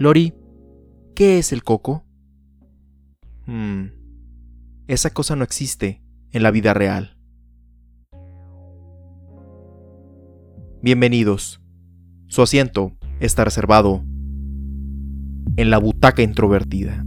Lori, ¿qué es el coco? Hmm. Esa cosa no existe en la vida real. Bienvenidos. Su asiento está reservado en la butaca introvertida.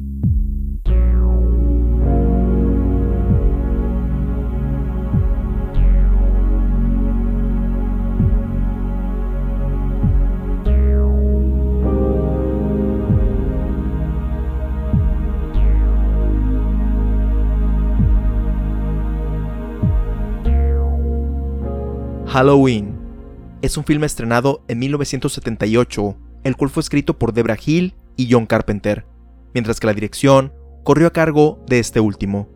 Halloween es un filme estrenado en 1978, el cual fue escrito por Debra Hill y John Carpenter, mientras que la dirección corrió a cargo de este último.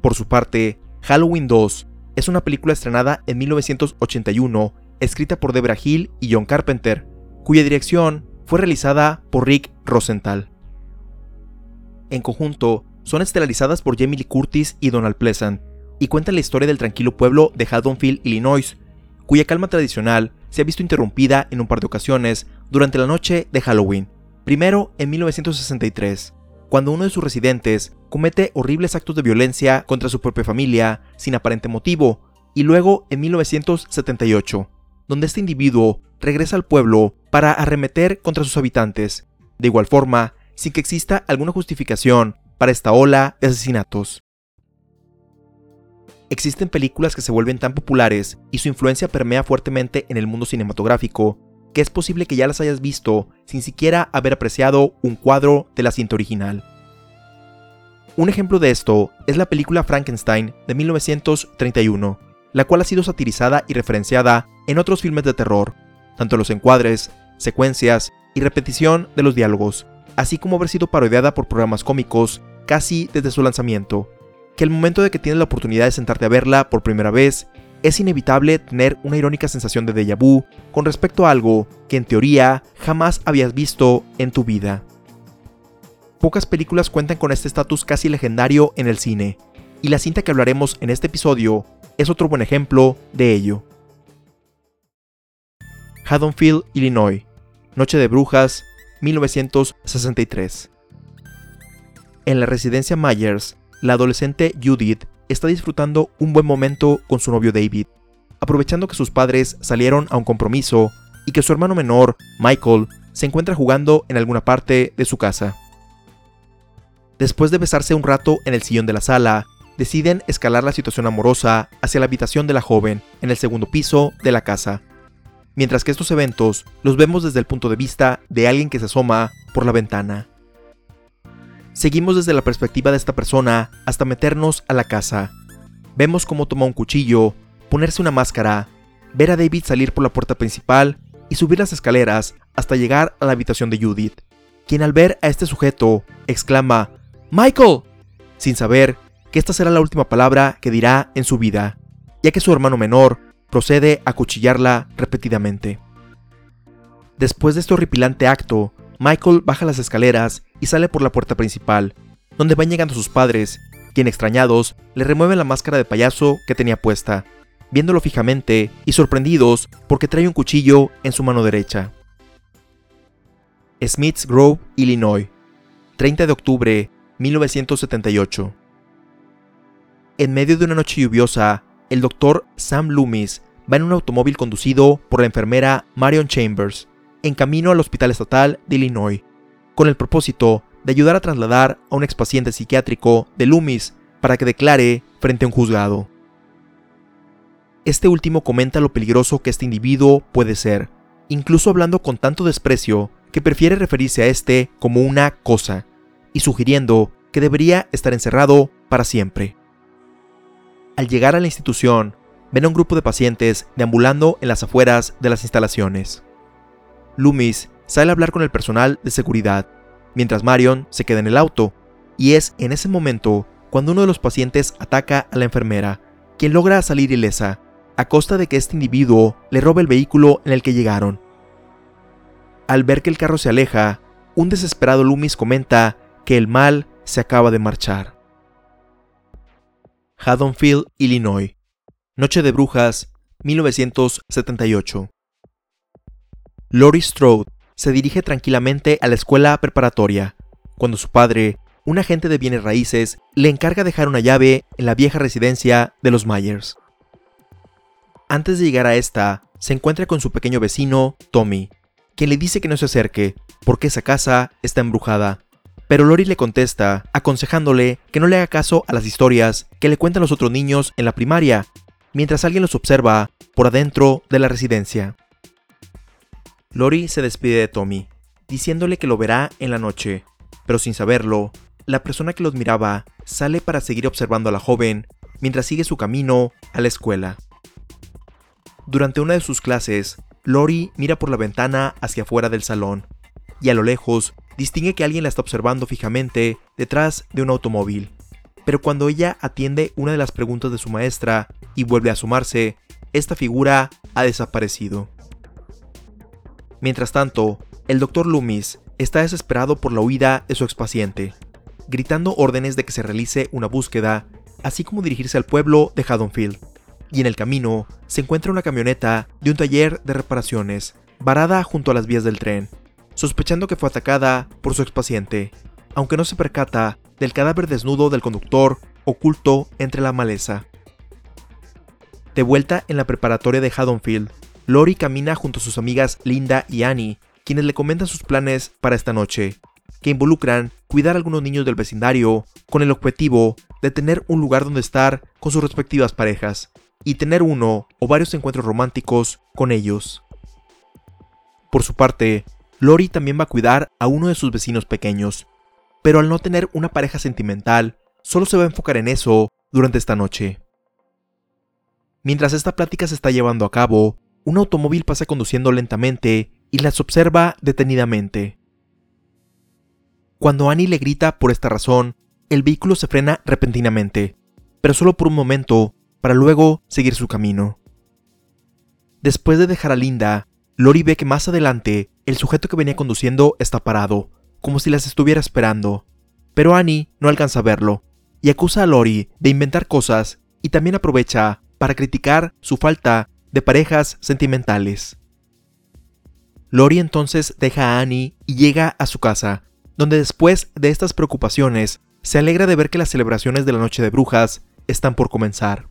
Por su parte, Halloween 2 es una película estrenada en 1981, escrita por Debra Hill y John Carpenter, cuya dirección fue realizada por Rick Rosenthal. En conjunto, son estelarizadas por Jamie Lee Curtis y Donald Pleasant, y cuentan la historia del tranquilo pueblo de Haddonfield, Illinois, cuya calma tradicional se ha visto interrumpida en un par de ocasiones durante la noche de Halloween. Primero en 1963, cuando uno de sus residentes comete horribles actos de violencia contra su propia familia sin aparente motivo, y luego en 1978, donde este individuo regresa al pueblo para arremeter contra sus habitantes, de igual forma, sin que exista alguna justificación para esta ola de asesinatos existen películas que se vuelven tan populares y su influencia permea fuertemente en el mundo cinematográfico, que es posible que ya las hayas visto sin siquiera haber apreciado un cuadro de la cinta original. Un ejemplo de esto es la película Frankenstein de 1931, la cual ha sido satirizada y referenciada en otros filmes de terror, tanto los encuadres, secuencias y repetición de los diálogos, así como haber sido parodiada por programas cómicos casi desde su lanzamiento que el momento de que tienes la oportunidad de sentarte a verla por primera vez, es inevitable tener una irónica sensación de déjà vu con respecto a algo que en teoría jamás habías visto en tu vida. Pocas películas cuentan con este estatus casi legendario en el cine, y la cinta que hablaremos en este episodio es otro buen ejemplo de ello. Haddonfield, Illinois, Noche de Brujas, 1963. En la residencia Myers, la adolescente Judith está disfrutando un buen momento con su novio David, aprovechando que sus padres salieron a un compromiso y que su hermano menor, Michael, se encuentra jugando en alguna parte de su casa. Después de besarse un rato en el sillón de la sala, deciden escalar la situación amorosa hacia la habitación de la joven en el segundo piso de la casa. Mientras que estos eventos los vemos desde el punto de vista de alguien que se asoma por la ventana. Seguimos desde la perspectiva de esta persona hasta meternos a la casa. Vemos cómo toma un cuchillo, ponerse una máscara, ver a David salir por la puerta principal y subir las escaleras hasta llegar a la habitación de Judith, quien al ver a este sujeto exclama ¡Michael! sin saber que esta será la última palabra que dirá en su vida, ya que su hermano menor procede a cuchillarla repetidamente. Después de este horripilante acto, Michael baja las escaleras y sale por la puerta principal, donde van llegando sus padres, quien extrañados le remueven la máscara de payaso que tenía puesta, viéndolo fijamente y sorprendidos porque trae un cuchillo en su mano derecha. Smiths Grove, Illinois, 30 de octubre 1978. En medio de una noche lluviosa, el doctor Sam Loomis va en un automóvil conducido por la enfermera Marion Chambers, en camino al Hospital Estatal de Illinois, con el propósito de ayudar a trasladar a un expaciente psiquiátrico de Loomis para que declare frente a un juzgado. Este último comenta lo peligroso que este individuo puede ser, incluso hablando con tanto desprecio que prefiere referirse a este como una cosa, y sugiriendo que debería estar encerrado para siempre. Al llegar a la institución, ven a un grupo de pacientes deambulando en las afueras de las instalaciones. Loomis sale a hablar con el personal de seguridad, mientras Marion se queda en el auto, y es en ese momento cuando uno de los pacientes ataca a la enfermera, quien logra salir ilesa, a costa de que este individuo le robe el vehículo en el que llegaron. Al ver que el carro se aleja, un desesperado Loomis comenta que el mal se acaba de marchar. Haddonfield, Illinois. Noche de Brujas, 1978. Lori Strode se dirige tranquilamente a la escuela preparatoria, cuando su padre, un agente de bienes raíces, le encarga dejar una llave en la vieja residencia de los Myers. Antes de llegar a esta, se encuentra con su pequeño vecino, Tommy, quien le dice que no se acerque, porque esa casa está embrujada. Pero Lori le contesta, aconsejándole que no le haga caso a las historias que le cuentan los otros niños en la primaria, mientras alguien los observa por adentro de la residencia. Lori se despide de Tommy, diciéndole que lo verá en la noche, pero sin saberlo, la persona que los miraba sale para seguir observando a la joven mientras sigue su camino a la escuela. Durante una de sus clases, Lori mira por la ventana hacia afuera del salón, y a lo lejos distingue que alguien la está observando fijamente detrás de un automóvil. Pero cuando ella atiende una de las preguntas de su maestra y vuelve a sumarse, esta figura ha desaparecido. Mientras tanto, el Dr. Loomis está desesperado por la huida de su expaciente, gritando órdenes de que se realice una búsqueda, así como dirigirse al pueblo de Haddonfield. Y en el camino se encuentra una camioneta de un taller de reparaciones, varada junto a las vías del tren, sospechando que fue atacada por su expaciente, aunque no se percata del cadáver desnudo del conductor oculto entre la maleza. De vuelta en la preparatoria de Haddonfield, Lori camina junto a sus amigas Linda y Annie, quienes le comentan sus planes para esta noche, que involucran cuidar a algunos niños del vecindario con el objetivo de tener un lugar donde estar con sus respectivas parejas y tener uno o varios encuentros románticos con ellos. Por su parte, Lori también va a cuidar a uno de sus vecinos pequeños, pero al no tener una pareja sentimental, solo se va a enfocar en eso durante esta noche. Mientras esta plática se está llevando a cabo, un automóvil pasa conduciendo lentamente y las observa detenidamente. Cuando Annie le grita por esta razón, el vehículo se frena repentinamente, pero solo por un momento, para luego seguir su camino. Después de dejar a Linda, Lori ve que más adelante el sujeto que venía conduciendo está parado, como si las estuviera esperando, pero Annie no alcanza a verlo, y acusa a Lori de inventar cosas y también aprovecha para criticar su falta de parejas sentimentales. Lori entonces deja a Annie y llega a su casa, donde después de estas preocupaciones se alegra de ver que las celebraciones de la Noche de Brujas están por comenzar.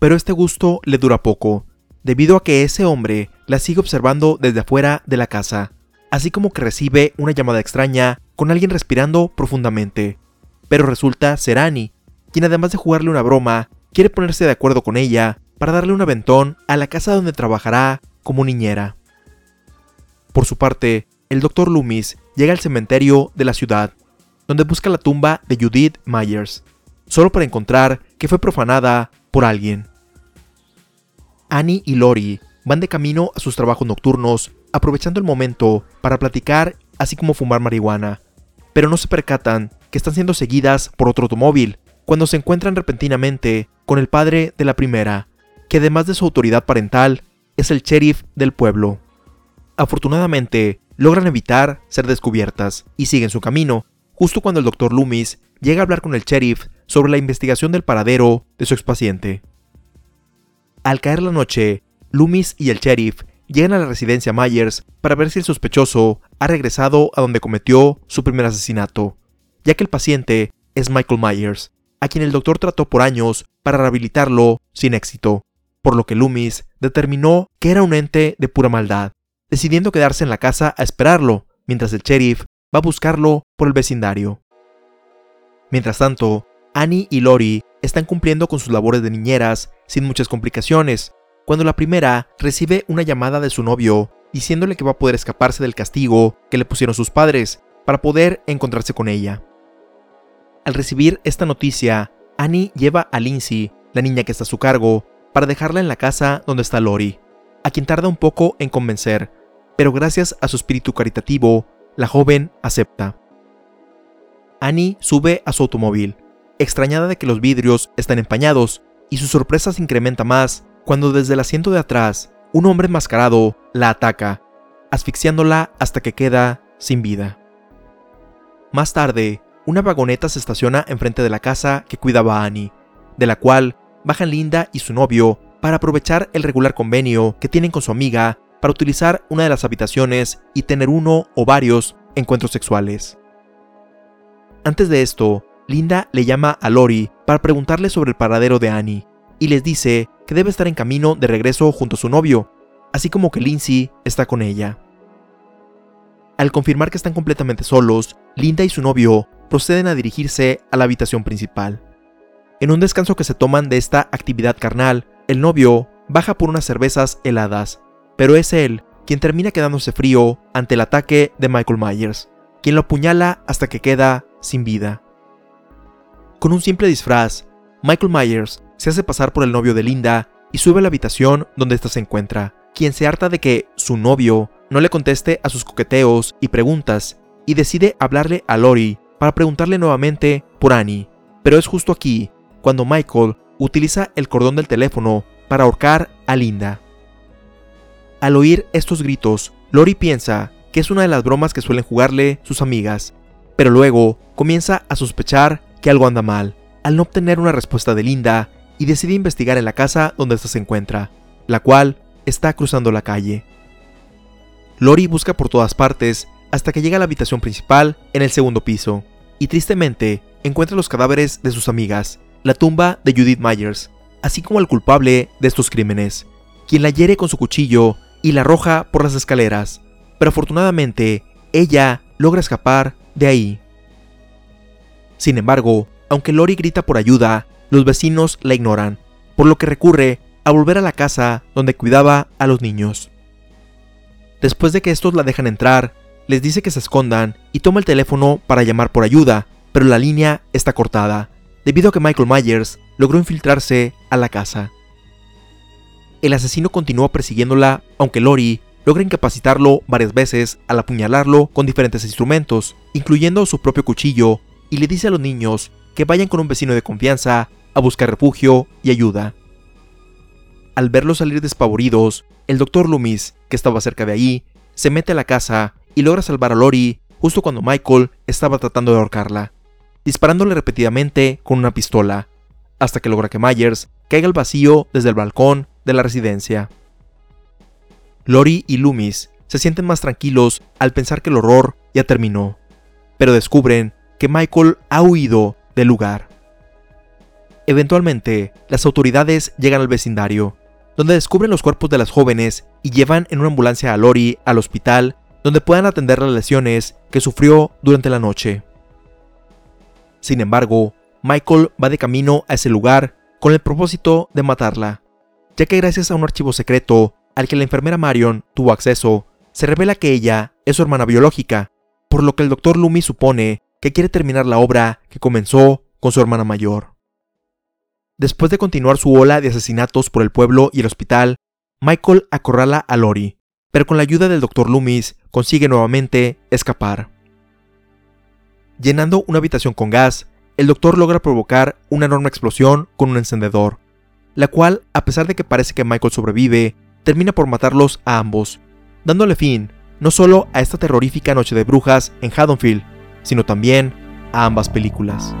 Pero este gusto le dura poco, debido a que ese hombre la sigue observando desde afuera de la casa, así como que recibe una llamada extraña con alguien respirando profundamente. Pero resulta ser Annie, quien además de jugarle una broma, quiere ponerse de acuerdo con ella para darle un aventón a la casa donde trabajará como niñera. Por su parte, el Dr. Loomis llega al cementerio de la ciudad, donde busca la tumba de Judith Myers, solo para encontrar que fue profanada por alguien. Annie y Lori van de camino a sus trabajos nocturnos, aprovechando el momento para platicar así como fumar marihuana, pero no se percatan que están siendo seguidas por otro automóvil cuando se encuentran repentinamente con el padre de la primera, que además de su autoridad parental, es el sheriff del pueblo. Afortunadamente, logran evitar ser descubiertas y siguen su camino, justo cuando el Dr. Loomis llega a hablar con el sheriff sobre la investigación del paradero de su expaciente. Al caer la noche, Loomis y el sheriff llegan a la residencia Myers para ver si el sospechoso ha regresado a donde cometió su primer asesinato, ya que el paciente es Michael Myers, a quien el doctor trató por años para rehabilitarlo sin éxito, por lo que Loomis determinó que era un ente de pura maldad decidiendo quedarse en la casa a esperarlo, mientras el sheriff va a buscarlo por el vecindario. Mientras tanto, Annie y Lori están cumpliendo con sus labores de niñeras sin muchas complicaciones, cuando la primera recibe una llamada de su novio diciéndole que va a poder escaparse del castigo que le pusieron sus padres para poder encontrarse con ella. Al recibir esta noticia, Annie lleva a Lindsay, la niña que está a su cargo, para dejarla en la casa donde está Lori, a quien tarda un poco en convencer, pero gracias a su espíritu caritativo, la joven acepta. Annie sube a su automóvil, extrañada de que los vidrios están empañados, y su sorpresa se incrementa más cuando desde el asiento de atrás un hombre enmascarado la ataca, asfixiándola hasta que queda sin vida. Más tarde, una vagoneta se estaciona enfrente de la casa que cuidaba a Annie, de la cual bajan Linda y su novio para aprovechar el regular convenio que tienen con su amiga para utilizar una de las habitaciones y tener uno o varios encuentros sexuales. Antes de esto, Linda le llama a Lori para preguntarle sobre el paradero de Annie y les dice que debe estar en camino de regreso junto a su novio, así como que Lindsay está con ella. Al confirmar que están completamente solos, Linda y su novio proceden a dirigirse a la habitación principal. En un descanso que se toman de esta actividad carnal, el novio baja por unas cervezas heladas, pero es él quien termina quedándose frío ante el ataque de Michael Myers, quien lo apuñala hasta que queda sin vida. Con un simple disfraz, Michael Myers se hace pasar por el novio de Linda y sube a la habitación donde ésta se encuentra, quien se harta de que su novio no le conteste a sus coqueteos y preguntas, y decide hablarle a Lori para preguntarle nuevamente por Annie. Pero es justo aquí cuando Michael utiliza el cordón del teléfono para ahorcar a Linda. Al oír estos gritos, Lori piensa que es una de las bromas que suelen jugarle sus amigas, pero luego comienza a sospechar que algo anda mal, al no obtener una respuesta de Linda y decide investigar en la casa donde ésta se encuentra, la cual está cruzando la calle. Lori busca por todas partes hasta que llega a la habitación principal en el segundo piso, y tristemente encuentra los cadáveres de sus amigas, la tumba de Judith Myers, así como el culpable de estos crímenes, quien la hiere con su cuchillo y la arroja por las escaleras, pero afortunadamente ella logra escapar de ahí. Sin embargo, aunque Lori grita por ayuda, los vecinos la ignoran, por lo que recurre a volver a la casa donde cuidaba a los niños. Después de que estos la dejan entrar, les dice que se escondan y toma el teléfono para llamar por ayuda, pero la línea está cortada, debido a que Michael Myers logró infiltrarse a la casa. El asesino continúa persiguiéndola, aunque Lori logra incapacitarlo varias veces al apuñalarlo con diferentes instrumentos, incluyendo su propio cuchillo, y le dice a los niños que vayan con un vecino de confianza a buscar refugio y ayuda. Al verlos salir despavoridos, el doctor Loomis, que estaba cerca de allí, se mete a la casa y logra salvar a Lori justo cuando Michael estaba tratando de ahorcarla, disparándole repetidamente con una pistola, hasta que logra que Myers caiga al vacío desde el balcón de la residencia. Lori y Loomis se sienten más tranquilos al pensar que el horror ya terminó, pero descubren que Michael ha huido del lugar. Eventualmente, las autoridades llegan al vecindario, donde descubren los cuerpos de las jóvenes y llevan en una ambulancia a Lori al hospital donde puedan atender las lesiones que sufrió durante la noche. Sin embargo, Michael va de camino a ese lugar con el propósito de matarla, ya que gracias a un archivo secreto al que la enfermera Marion tuvo acceso, se revela que ella es su hermana biológica, por lo que el doctor Loomis supone que quiere terminar la obra que comenzó con su hermana mayor. Después de continuar su ola de asesinatos por el pueblo y el hospital, Michael acorrala a Lori, pero con la ayuda del Dr. Loomis consigue nuevamente escapar. Llenando una habitación con gas, el doctor logra provocar una enorme explosión con un encendedor, la cual, a pesar de que parece que Michael sobrevive, termina por matarlos a ambos, dándole fin no solo a esta terrorífica noche de brujas en Haddonfield, sino también a ambas películas.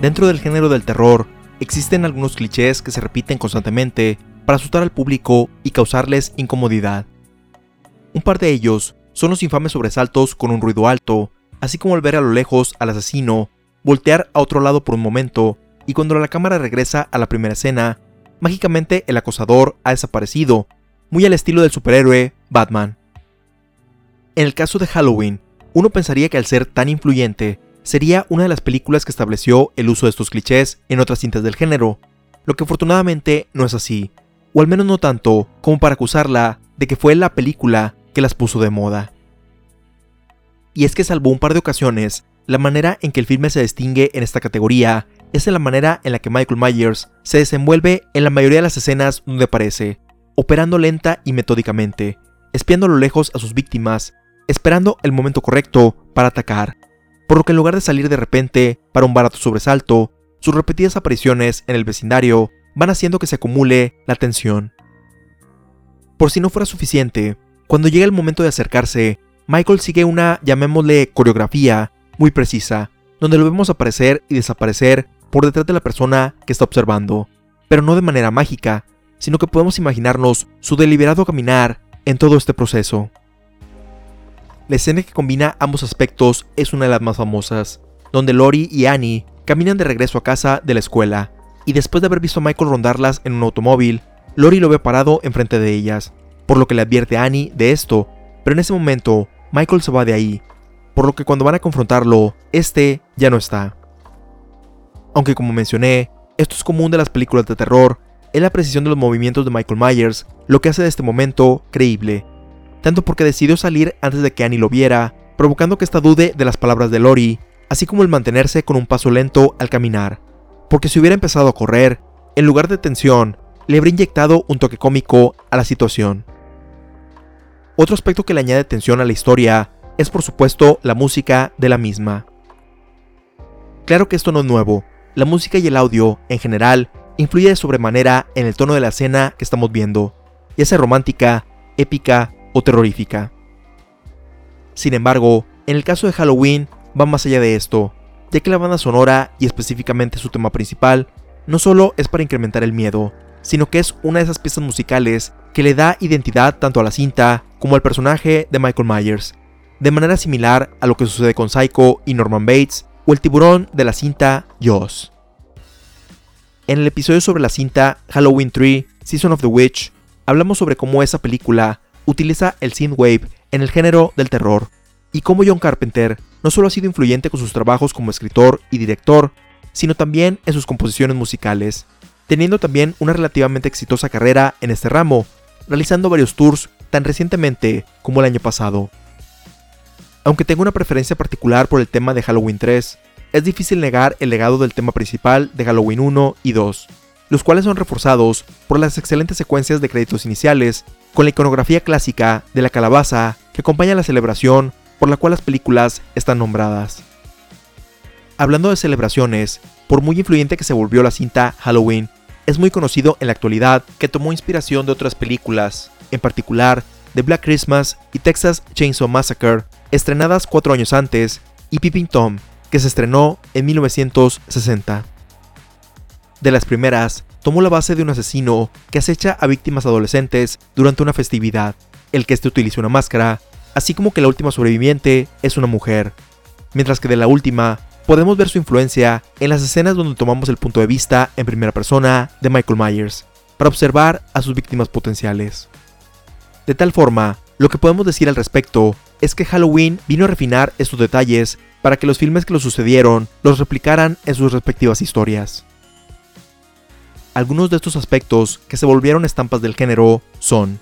Dentro del género del terror, existen algunos clichés que se repiten constantemente para asustar al público y causarles incomodidad. Un par de ellos son los infames sobresaltos con un ruido alto, así como el ver a lo lejos al asesino, voltear a otro lado por un momento, y cuando la cámara regresa a la primera escena, mágicamente el acosador ha desaparecido, muy al estilo del superhéroe Batman. En el caso de Halloween, uno pensaría que al ser tan influyente, sería una de las películas que estableció el uso de estos clichés en otras cintas del género, lo que afortunadamente no es así, o al menos no tanto como para acusarla de que fue la película que las puso de moda. Y es que salvo un par de ocasiones, la manera en que el filme se distingue en esta categoría es en la manera en la que Michael Myers se desenvuelve en la mayoría de las escenas donde aparece, operando lenta y metódicamente, espiando a lo lejos a sus víctimas, esperando el momento correcto para atacar, por lo que en lugar de salir de repente para un barato sobresalto, sus repetidas apariciones en el vecindario van haciendo que se acumule la tensión. Por si no fuera suficiente, cuando llega el momento de acercarse, Michael sigue una, llamémosle, coreografía muy precisa, donde lo vemos aparecer y desaparecer por detrás de la persona que está observando, pero no de manera mágica, sino que podemos imaginarnos su deliberado caminar en todo este proceso. La escena que combina ambos aspectos es una de las más famosas, donde Lori y Annie caminan de regreso a casa de la escuela, y después de haber visto a Michael rondarlas en un automóvil, Lori lo ve parado enfrente de ellas, por lo que le advierte a Annie de esto, pero en ese momento Michael se va de ahí, por lo que cuando van a confrontarlo, este ya no está. Aunque como mencioné, esto es común de las películas de terror, es la precisión de los movimientos de Michael Myers lo que hace de este momento creíble, tanto porque decidió salir antes de que Annie lo viera, provocando que esta dude de las palabras de Lori, así como el mantenerse con un paso lento al caminar, porque si hubiera empezado a correr, en lugar de tensión, le habría inyectado un toque cómico a la situación. Otro aspecto que le añade tensión a la historia es por supuesto la música de la misma. Claro que esto no es nuevo, la música y el audio, en general, influye de sobremanera en el tono de la escena que estamos viendo, ya sea romántica, épica o terrorífica. Sin embargo, en el caso de Halloween va más allá de esto, ya que la banda sonora y específicamente su tema principal no solo es para incrementar el miedo, sino que es una de esas piezas musicales que le da identidad tanto a la cinta como al personaje de Michael Myers, de manera similar a lo que sucede con Psycho y Norman Bates o el tiburón de la cinta Jaws. En el episodio sobre la cinta Halloween 3 Season of the Witch, hablamos sobre cómo esa película utiliza el synthwave en el género del terror y cómo John Carpenter no solo ha sido influyente con sus trabajos como escritor y director, sino también en sus composiciones musicales, teniendo también una relativamente exitosa carrera en este ramo, realizando varios tours tan recientemente como el año pasado. Aunque tengo una preferencia particular por el tema de Halloween 3, es difícil negar el legado del tema principal de Halloween 1 y 2, los cuales son reforzados por las excelentes secuencias de créditos iniciales, con la iconografía clásica de la calabaza que acompaña la celebración por la cual las películas están nombradas. Hablando de celebraciones, por muy influyente que se volvió la cinta Halloween, es muy conocido en la actualidad que tomó inspiración de otras películas, en particular de Black Christmas y Texas Chainsaw Massacre, estrenadas cuatro años antes, y Peeping Tom, que se estrenó en 1960. De las primeras, tomó la base de un asesino que acecha a víctimas adolescentes durante una festividad, el que éste utilice una máscara, así como que la última sobreviviente es una mujer, mientras que de la última podemos ver su influencia en las escenas donde tomamos el punto de vista en primera persona de Michael Myers, para observar a sus víctimas potenciales. De tal forma, lo que podemos decir al respecto es que Halloween vino a refinar estos detalles para que los filmes que lo sucedieron los replicaran en sus respectivas historias. Algunos de estos aspectos que se volvieron estampas del género son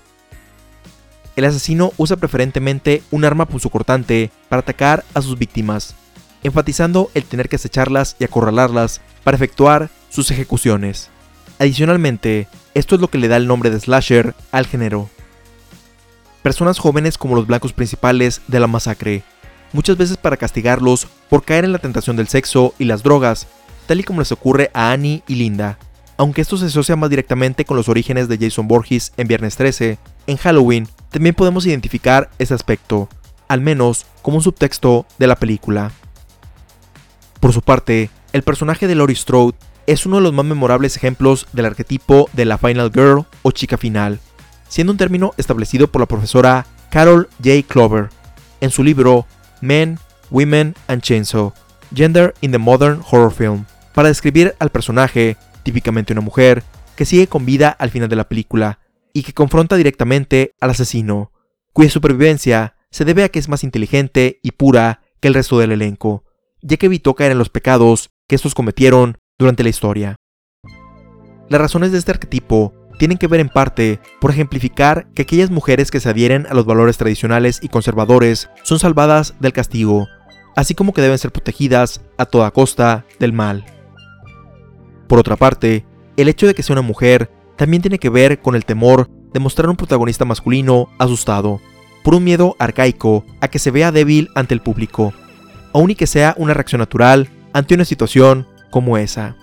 el asesino usa preferentemente un arma punzocortante para atacar a sus víctimas, enfatizando el tener que acecharlas y acorralarlas para efectuar sus ejecuciones. Adicionalmente, esto es lo que le da el nombre de slasher al género. Personas jóvenes como los blancos principales de la masacre, muchas veces para castigarlos por caer en la tentación del sexo y las drogas, tal y como les ocurre a Annie y Linda. Aunque esto se asocia más directamente con los orígenes de Jason Borges en Viernes 13, en Halloween también podemos identificar ese aspecto, al menos como un subtexto de la película. Por su parte, el personaje de Laurie Strode es uno de los más memorables ejemplos del arquetipo de la Final Girl o chica final, siendo un término establecido por la profesora Carol J. Clover en su libro Men, Women and Chainsaw, Gender in the Modern Horror Film, para describir al personaje, típicamente una mujer, que sigue con vida al final de la película, y que confronta directamente al asesino, cuya supervivencia se debe a que es más inteligente y pura que el resto del elenco, ya que evitó caer en los pecados que estos cometieron durante la historia. Las razones de este arquetipo tienen que ver en parte por ejemplificar que aquellas mujeres que se adhieren a los valores tradicionales y conservadores son salvadas del castigo, así como que deben ser protegidas a toda costa del mal. Por otra parte, el hecho de que sea una mujer también tiene que ver con el temor de mostrar un protagonista masculino asustado, por un miedo arcaico a que se vea débil ante el público, aun y que sea una reacción natural ante una situación como esa.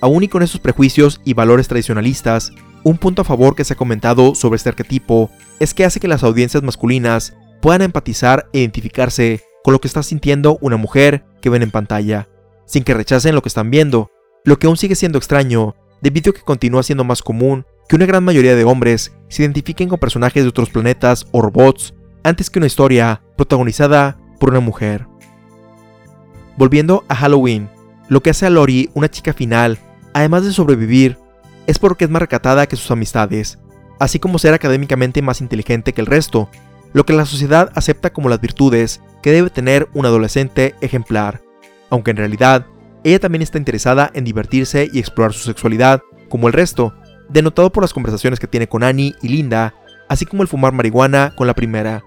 Aún y con esos prejuicios y valores tradicionalistas, un punto a favor que se ha comentado sobre este arquetipo es que hace que las audiencias masculinas puedan empatizar e identificarse con lo que está sintiendo una mujer que ven en pantalla, sin que rechacen lo que están viendo, lo que aún sigue siendo extraño, debido a que continúa siendo más común que una gran mayoría de hombres se identifiquen con personajes de otros planetas o robots antes que una historia protagonizada por una mujer. Volviendo a Halloween, lo que hace a Lori una chica final, además de sobrevivir, es porque es más recatada que sus amistades, así como ser académicamente más inteligente que el resto, lo que la sociedad acepta como las virtudes que debe tener un adolescente ejemplar, aunque en realidad ella también está interesada en divertirse y explorar su sexualidad, como el resto, denotado por las conversaciones que tiene con Annie y Linda, así como el fumar marihuana con la primera,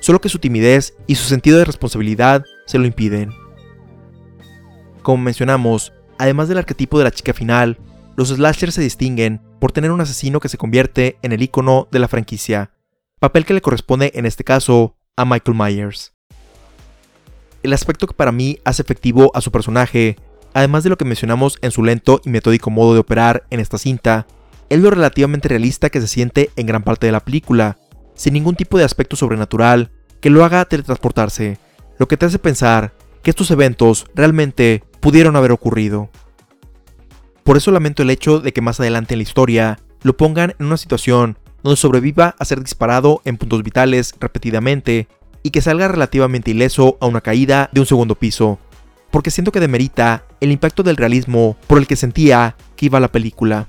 solo que su timidez y su sentido de responsabilidad se lo impiden. Como mencionamos, además del arquetipo de la chica final, los slashers se distinguen por tener un asesino que se convierte en el icono de la franquicia, papel que le corresponde en este caso a Michael Myers. El aspecto que para mí hace efectivo a su personaje, además de lo que mencionamos en su lento y metódico modo de operar en esta cinta, es lo relativamente realista que se siente en gran parte de la película, sin ningún tipo de aspecto sobrenatural que lo haga teletransportarse, lo que te hace pensar que estos eventos realmente pudieron haber ocurrido. Por eso lamento el hecho de que más adelante en la historia lo pongan en una situación donde sobreviva a ser disparado en puntos vitales repetidamente y que salga relativamente ileso a una caída de un segundo piso, porque siento que demerita el impacto del realismo por el que sentía que iba la película.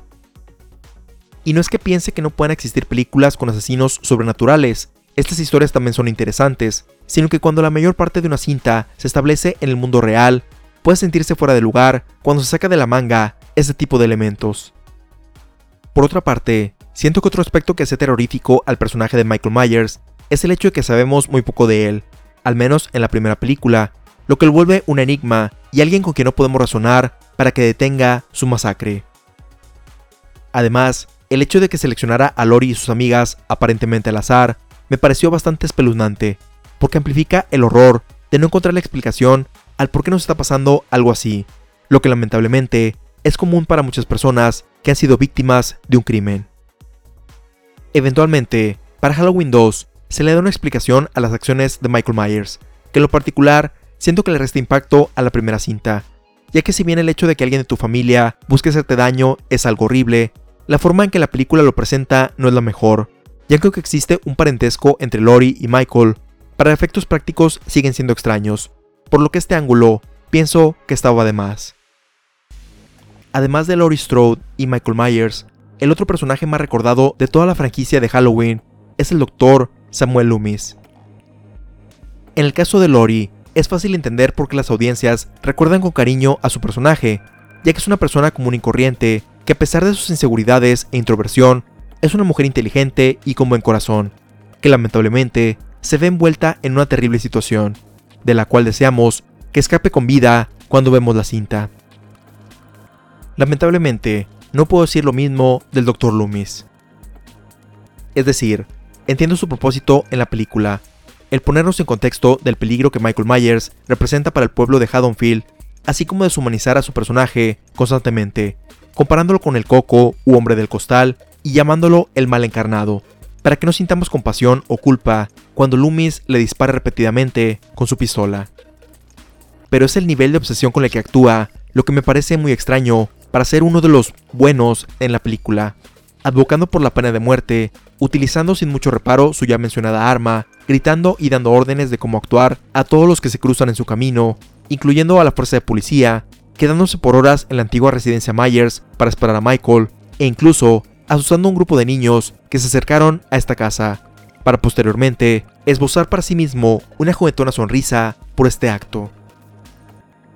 Y no es que piense que no puedan existir películas con asesinos sobrenaturales, estas historias también son interesantes, sino que cuando la mayor parte de una cinta se establece en el mundo real, puede sentirse fuera de lugar cuando se saca de la manga ese tipo de elementos. Por otra parte, siento que otro aspecto que hace terrorífico al personaje de Michael Myers es el hecho de que sabemos muy poco de él, al menos en la primera película, lo que lo vuelve un enigma y alguien con quien no podemos razonar para que detenga su masacre. Además, el hecho de que seleccionara a Lori y sus amigas aparentemente al azar me pareció bastante espeluznante, porque amplifica el horror de no encontrar la explicación al por qué nos está pasando algo así, lo que lamentablemente es común para muchas personas que han sido víctimas de un crimen. Eventualmente, para Halloween 2, se le da una explicación a las acciones de Michael Myers, que en lo particular siento que le resta impacto a la primera cinta, ya que si bien el hecho de que alguien de tu familia busque hacerte daño es algo horrible, la forma en que la película lo presenta no es la mejor, ya que existe un parentesco entre Lori y Michael, para efectos prácticos siguen siendo extraños, por lo que este ángulo pienso que estaba de más. Además de Lori Strode y Michael Myers, el otro personaje más recordado de toda la franquicia de Halloween es el Dr. Samuel Loomis. En el caso de Lori, es fácil entender por qué las audiencias recuerdan con cariño a su personaje, ya que es una persona común y corriente que a pesar de sus inseguridades e introversión, es una mujer inteligente y con buen corazón, que lamentablemente se ve envuelta en una terrible situación, de la cual deseamos que escape con vida cuando vemos la cinta. Lamentablemente, no puedo decir lo mismo del Dr. Loomis. Es decir, entiendo su propósito en la película, el ponernos en contexto del peligro que Michael Myers representa para el pueblo de Haddonfield, así como deshumanizar a su personaje constantemente, comparándolo con el coco u hombre del costal y llamándolo el mal encarnado, para que no sintamos compasión o culpa cuando Loomis le dispara repetidamente con su pistola. Pero es el nivel de obsesión con el que actúa lo que me parece muy extraño para ser uno de los buenos en la película, advocando por la pena de muerte, utilizando sin mucho reparo su ya mencionada arma, gritando y dando órdenes de cómo actuar a todos los que se cruzan en su camino, incluyendo a la fuerza de policía, quedándose por horas en la antigua residencia Myers para esperar a Michael, e incluso asustando a un grupo de niños que se acercaron a esta casa, para posteriormente esbozar para sí mismo una juguetona sonrisa por este acto.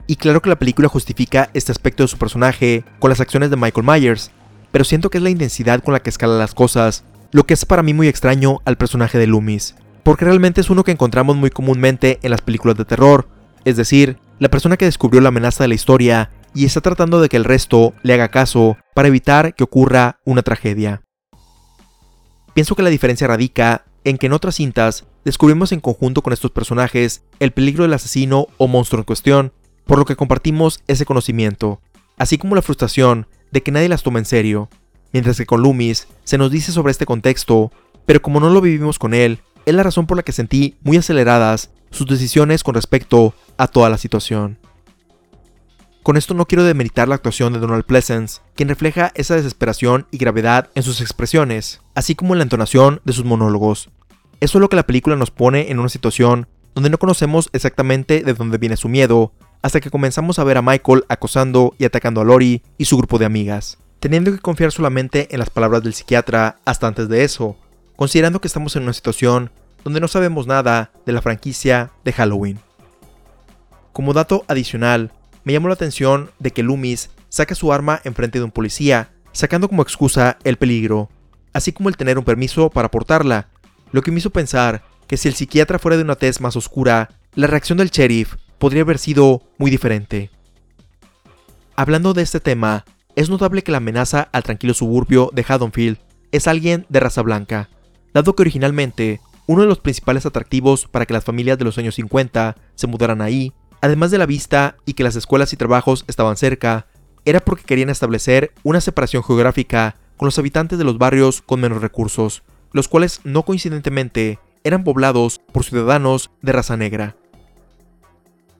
Y claro que la película justifica este aspecto de su personaje con las acciones de Michael Myers, pero siento que es la intensidad con la que escala las cosas, lo que es para mí muy extraño al personaje de Loomis, porque realmente es uno que encontramos muy comúnmente en las películas de terror, es decir, la persona que descubrió la amenaza de la historia y está tratando de que el resto le haga caso para evitar que ocurra una tragedia. Pienso que la diferencia radica en que en otras cintas descubrimos en conjunto con estos personajes el peligro del asesino o monstruo en cuestión, por lo que compartimos ese conocimiento, así como la frustración de que nadie las toma en serio, mientras que con Loomis se nos dice sobre este contexto, pero como no lo vivimos con él, es la razón por la que sentí muy aceleradas sus decisiones con respecto a toda la situación. Con esto no quiero demeritar la actuación de Donald Pleasence, quien refleja esa desesperación y gravedad en sus expresiones, así como en la entonación de sus monólogos. Eso es lo que la película nos pone en una situación donde no conocemos exactamente de dónde viene su miedo, hasta que comenzamos a ver a Michael acosando y atacando a Lori y su grupo de amigas, teniendo que confiar solamente en las palabras del psiquiatra hasta antes de eso, considerando que estamos en una situación donde no sabemos nada de la franquicia de Halloween. Como dato adicional, me llamó la atención de que Loomis saca su arma enfrente de un policía, sacando como excusa el peligro, así como el tener un permiso para portarla, lo que me hizo pensar que si el psiquiatra fuera de una tez más oscura, la reacción del sheriff podría haber sido muy diferente. Hablando de este tema, es notable que la amenaza al tranquilo suburbio de Haddonfield es alguien de raza blanca, dado que originalmente uno de los principales atractivos para que las familias de los años 50 se mudaran ahí, además de la vista y que las escuelas y trabajos estaban cerca, era porque querían establecer una separación geográfica con los habitantes de los barrios con menos recursos, los cuales no coincidentemente eran poblados por ciudadanos de raza negra.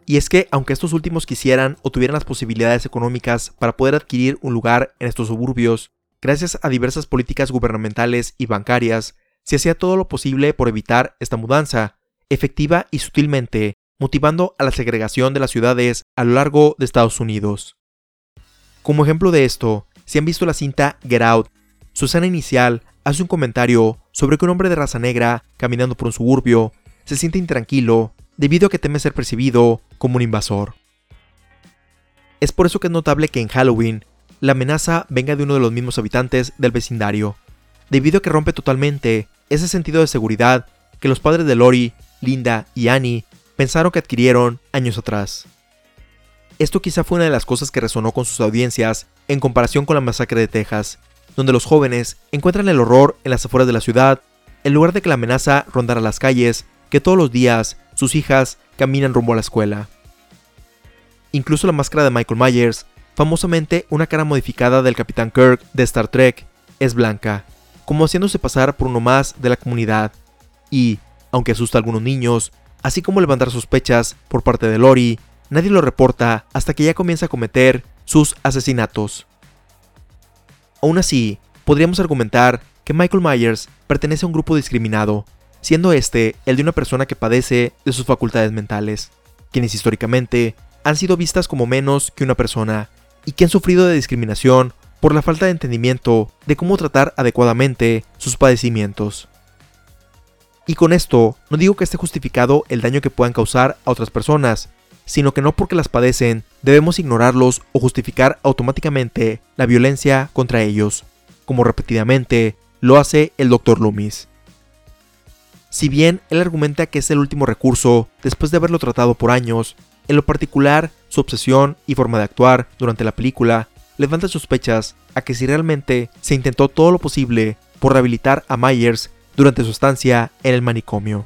Y es que, aunque estos últimos quisieran o tuvieran las posibilidades económicas para poder adquirir un lugar en estos suburbios, gracias a diversas políticas gubernamentales y bancarias, se hacía todo lo posible por evitar esta mudanza, efectiva y sutilmente, motivando a la segregación de las ciudades a lo largo de Estados Unidos. Como ejemplo de esto, si han visto la cinta Get Out, su escena inicial hace un comentario sobre que un hombre de raza negra, caminando por un suburbio, se siente intranquilo debido a que teme ser percibido como un invasor. Es por eso que es notable que en Halloween, la amenaza venga de uno de los mismos habitantes del vecindario, debido a que rompe totalmente ese sentido de seguridad que los padres de Lori, Linda y Annie pensaron que adquirieron años atrás. Esto quizá fue una de las cosas que resonó con sus audiencias en comparación con la masacre de Texas, donde los jóvenes encuentran el horror en las afueras de la ciudad, en lugar de que la amenaza rondara las calles, que todos los días sus hijas caminan rumbo a la escuela. Incluso la máscara de Michael Myers, famosamente una cara modificada del Capitán Kirk de Star Trek, es blanca, como haciéndose pasar por uno más de la comunidad, y, aunque asusta a algunos niños, así como levantar sospechas por parte de Lori, nadie lo reporta hasta que ya comienza a cometer sus asesinatos. Aún así, podríamos argumentar que Michael Myers pertenece a un grupo discriminado, siendo este el de una persona que padece de sus facultades mentales, quienes históricamente han sido vistas como menos que una persona y que han sufrido de discriminación por la falta de entendimiento de cómo tratar adecuadamente sus padecimientos. Y con esto no digo que esté justificado el daño que puedan causar a otras personas, sino que no porque las padecen debemos ignorarlos o justificar automáticamente la violencia contra ellos, como repetidamente lo hace el Dr. Loomis. Si bien él argumenta que es el último recurso después de haberlo tratado por años, en lo particular su obsesión y forma de actuar durante la película levanta sospechas a que si realmente se intentó todo lo posible por rehabilitar a Myers durante su estancia en el manicomio.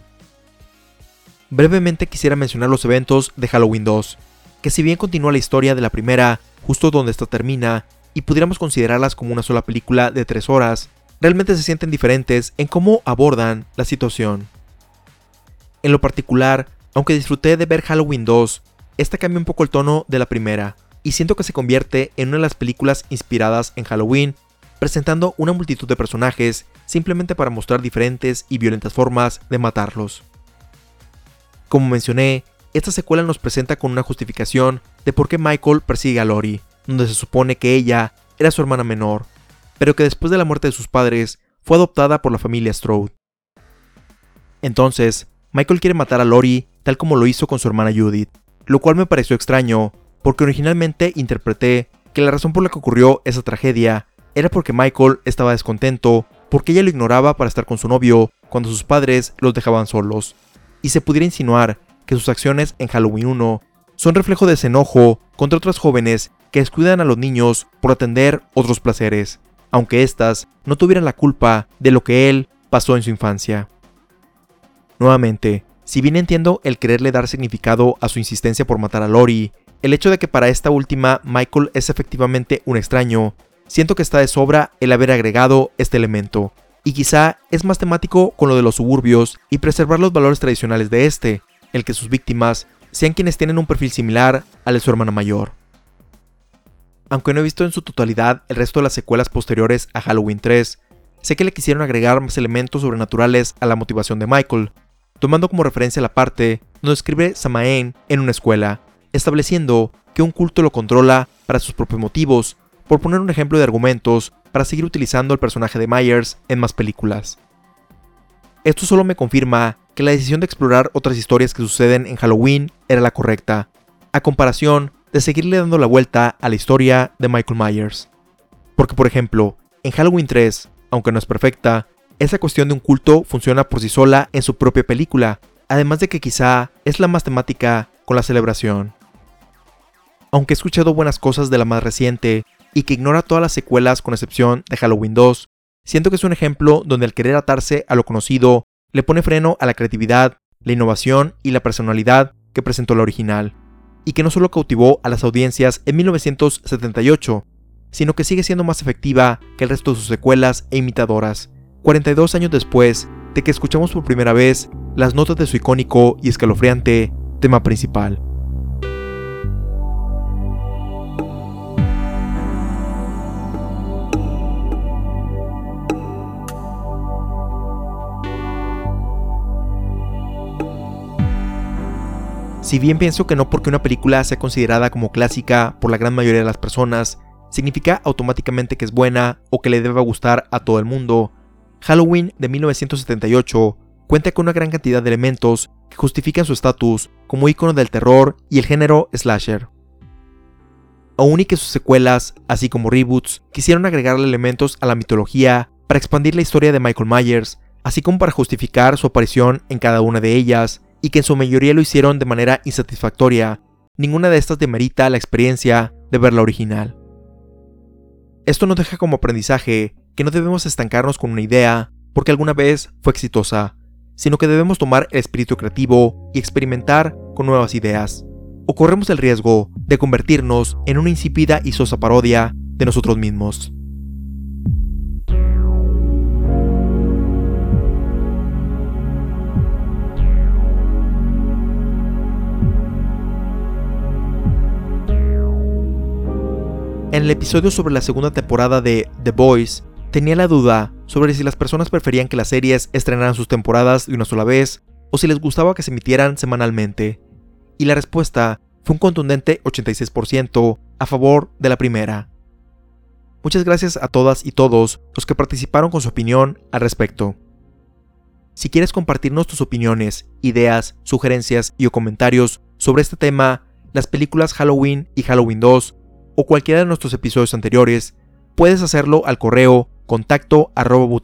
Brevemente quisiera mencionar los eventos de Halloween 2, que si bien continúa la historia de la primera justo donde esta termina, y pudiéramos considerarlas como una sola película de 3 horas, realmente se sienten diferentes en cómo abordan la situación. En lo particular, aunque disfruté de ver Halloween 2, esta cambia un poco el tono de la primera, y siento que se convierte en una de las películas inspiradas en Halloween, presentando una multitud de personajes simplemente para mostrar diferentes y violentas formas de matarlos. Como mencioné, esta secuela nos presenta con una justificación de por qué Michael persigue a Lori, donde se supone que ella era su hermana menor, pero que después de la muerte de sus padres fue adoptada por la familia Strode. Entonces, Michael quiere matar a Lori tal como lo hizo con su hermana Judith, lo cual me pareció extraño, porque originalmente interpreté que la razón por la que ocurrió esa tragedia era porque Michael estaba descontento porque ella lo ignoraba para estar con su novio cuando sus padres los dejaban solos, y se pudiera insinuar que sus acciones en Halloween 1 son reflejo de ese enojo contra otras jóvenes que descuidan a los niños por atender otros placeres, aunque éstas no tuvieran la culpa de lo que él pasó en su infancia. Nuevamente, si bien entiendo el quererle dar significado a su insistencia por matar a Lori, el hecho de que para esta última Michael es efectivamente un extraño, siento que está de sobra el haber agregado este elemento, y quizá es más temático con lo de los suburbios y preservar los valores tradicionales de este, el que sus víctimas sean quienes tienen un perfil similar al de su hermana mayor. Aunque no he visto en su totalidad el resto de las secuelas posteriores a Halloween 3, sé que le quisieron agregar más elementos sobrenaturales a la motivación de Michael, tomando como referencia la parte donde escribe Samaen en una escuela, estableciendo que un culto lo controla para sus propios motivos, por poner un ejemplo de argumentos para seguir utilizando el personaje de Myers en más películas. Esto solo me confirma que la decisión de explorar otras historias que suceden en Halloween era la correcta, a comparación de seguirle dando la vuelta a la historia de Michael Myers. Porque por ejemplo, en Halloween 3, aunque no es perfecta, esa cuestión de un culto funciona por sí sola en su propia película, además de que quizá es la más temática con la celebración. Aunque he escuchado buenas cosas de la más reciente y que ignora todas las secuelas con excepción de Halloween 2, siento que es un ejemplo donde el querer atarse a lo conocido le pone freno a la creatividad, la innovación y la personalidad que presentó la original, y que no solo cautivó a las audiencias en 1978, sino que sigue siendo más efectiva que el resto de sus secuelas e imitadoras, 42 años después de que escuchamos por primera vez las notas de su icónico y escalofriante tema principal. Si bien pienso que no porque una película sea considerada como clásica por la gran mayoría de las personas, significa automáticamente que es buena o que le deba gustar a todo el mundo, Halloween de 1978 cuenta con una gran cantidad de elementos que justifican su estatus como ícono del terror y el género slasher. Aún y que sus secuelas, así como reboots, quisieron agregarle elementos a la mitología para expandir la historia de Michael Myers, así como para justificar su aparición en cada una de ellas, y que en su mayoría lo hicieron de manera insatisfactoria, ninguna de estas demerita la experiencia de ver la original. Esto nos deja como aprendizaje que no debemos estancarnos con una idea porque alguna vez fue exitosa, sino que debemos tomar el espíritu creativo y experimentar con nuevas ideas, o corremos el riesgo de convertirnos en una insípida y sosa parodia de nosotros mismos. En el episodio sobre la segunda temporada de The Boys, tenía la duda sobre si las personas preferían que las series estrenaran sus temporadas de una sola vez o si les gustaba que se emitieran semanalmente. Y la respuesta fue un contundente 86% a favor de la primera. Muchas gracias a todas y todos los que participaron con su opinión al respecto. Si quieres compartirnos tus opiniones, ideas, sugerencias y o comentarios sobre este tema, las películas Halloween y Halloween 2 o cualquiera de nuestros episodios anteriores, puedes hacerlo al correo contacto arroba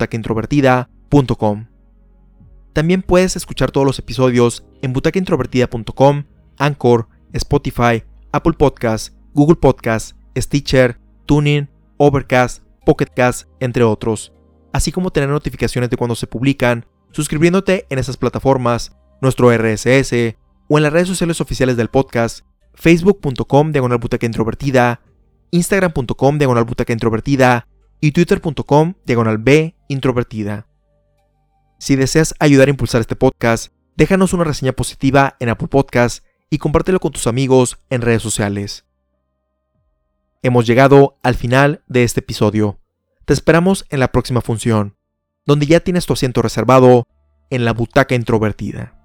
También puedes escuchar todos los episodios en butacaintrovertida.com, Anchor, Spotify, Apple Podcasts, Google Podcasts, Stitcher, Tuning, Overcast, Pocketcast, entre otros, así como tener notificaciones de cuando se publican, suscribiéndote en esas plataformas, nuestro RSS o en las redes sociales oficiales del podcast facebook.com diagonal butaca introvertida, instagram.com diagonal butaca introvertida y twitter.com diagonal b introvertida. Si deseas ayudar a impulsar este podcast, déjanos una reseña positiva en Apple Podcast y compártelo con tus amigos en redes sociales. Hemos llegado al final de este episodio. Te esperamos en la próxima función, donde ya tienes tu asiento reservado en la butaca introvertida.